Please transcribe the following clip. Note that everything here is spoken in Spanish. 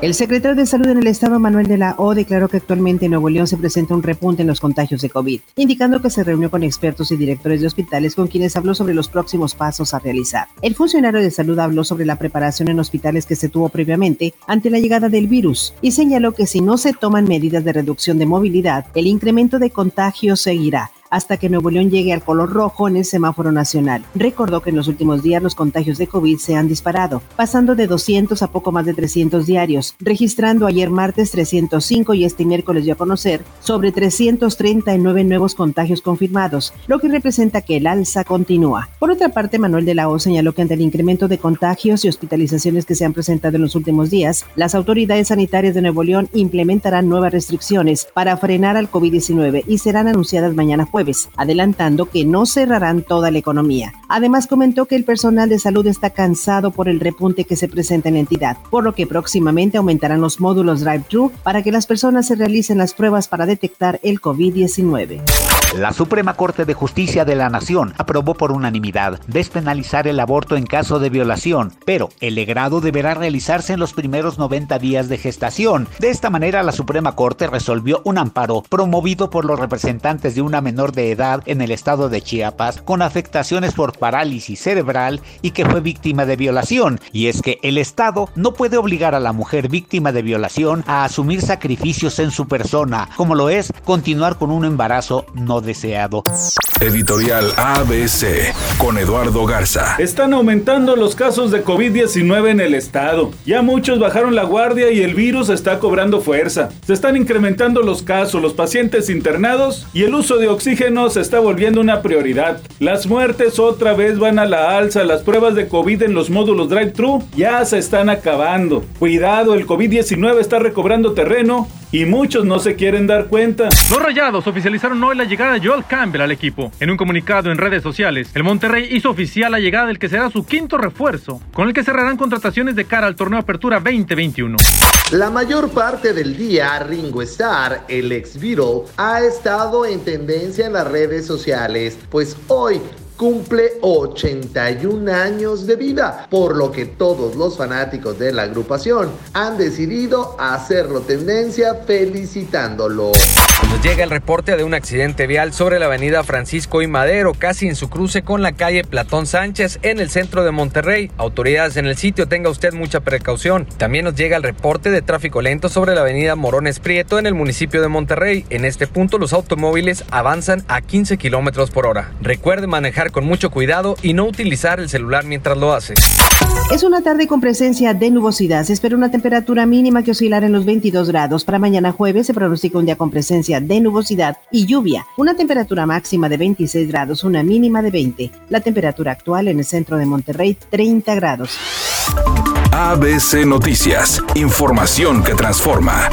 El secretario de Salud en el Estado, Manuel de la O, declaró que actualmente en Nuevo León se presenta un repunte en los contagios de COVID, indicando que se reunió con expertos y directores de hospitales con quienes habló sobre los próximos pasos a realizar. El funcionario de salud habló sobre la preparación en hospitales que se tuvo previamente ante la llegada del virus y señaló que si no se toman medidas de reducción de movilidad, el incremento de contagios seguirá hasta que Nuevo León llegue al color rojo en el semáforo nacional. Recordó que en los últimos días los contagios de COVID se han disparado, pasando de 200 a poco más de 300 diarios, registrando ayer martes 305 y este miércoles dio a conocer sobre 339 nuevos contagios confirmados, lo que representa que el alza continúa. Por otra parte, Manuel de la O señaló que ante el incremento de contagios y hospitalizaciones que se han presentado en los últimos días, las autoridades sanitarias de Nuevo León implementarán nuevas restricciones para frenar al COVID-19 y serán anunciadas mañana adelantando que no cerrarán toda la economía. Además comentó que el personal de salud está cansado por el repunte que se presenta en la entidad, por lo que próximamente aumentarán los módulos drive-thru para que las personas se realicen las pruebas para detectar el COVID-19. La Suprema Corte de Justicia de la Nación aprobó por unanimidad despenalizar el aborto en caso de violación, pero el legrado deberá realizarse en los primeros 90 días de gestación. De esta manera, la Suprema Corte resolvió un amparo promovido por los representantes de una menor de edad en el estado de Chiapas con afectaciones por parálisis cerebral y que fue víctima de violación. Y es que el Estado no puede obligar a la mujer víctima de violación a asumir sacrificios en su persona, como lo es continuar con un embarazo no deseado. Editorial ABC con Eduardo Garza. Están aumentando los casos de COVID-19 en el estado. Ya muchos bajaron la guardia y el virus está cobrando fuerza. Se están incrementando los casos, los pacientes internados y el uso de oxígeno se está volviendo una prioridad. Las muertes otra vez van a la alza. Las pruebas de COVID en los módulos drive-thru ya se están acabando. Cuidado, el COVID-19 está recobrando terreno y muchos no se quieren dar cuenta. Los Rayados oficializaron hoy la llegada de Joel Campbell al equipo. En un comunicado en redes sociales, el Monterrey hizo oficial la llegada del que será su quinto refuerzo, con el que cerrarán contrataciones de cara al torneo Apertura 2021. La mayor parte del día, Ringo Starr, el ex Beatle, ha estado en tendencia en las redes sociales, pues hoy cumple 81 años de vida, por lo que todos los fanáticos de la agrupación han decidido hacerlo tendencia felicitándolo. Nos llega el reporte de un accidente vial sobre la avenida Francisco y Madero, casi en su cruce con la calle Platón Sánchez en el centro de Monterrey. Autoridades en el sitio, tenga usted mucha precaución. También nos llega el reporte de tráfico lento sobre la avenida Morones Prieto en el municipio de Monterrey. En este punto los automóviles avanzan a 15 kilómetros por hora. Recuerde manejar con mucho cuidado y no utilizar el celular mientras lo hace. Es una tarde con presencia de nubosidad. Se espera una temperatura mínima que oscilará en los 22 grados. Para mañana jueves se pronostica un día con presencia de nubosidad y lluvia. Una temperatura máxima de 26 grados, una mínima de 20. La temperatura actual en el centro de Monterrey, 30 grados. ABC Noticias. Información que transforma.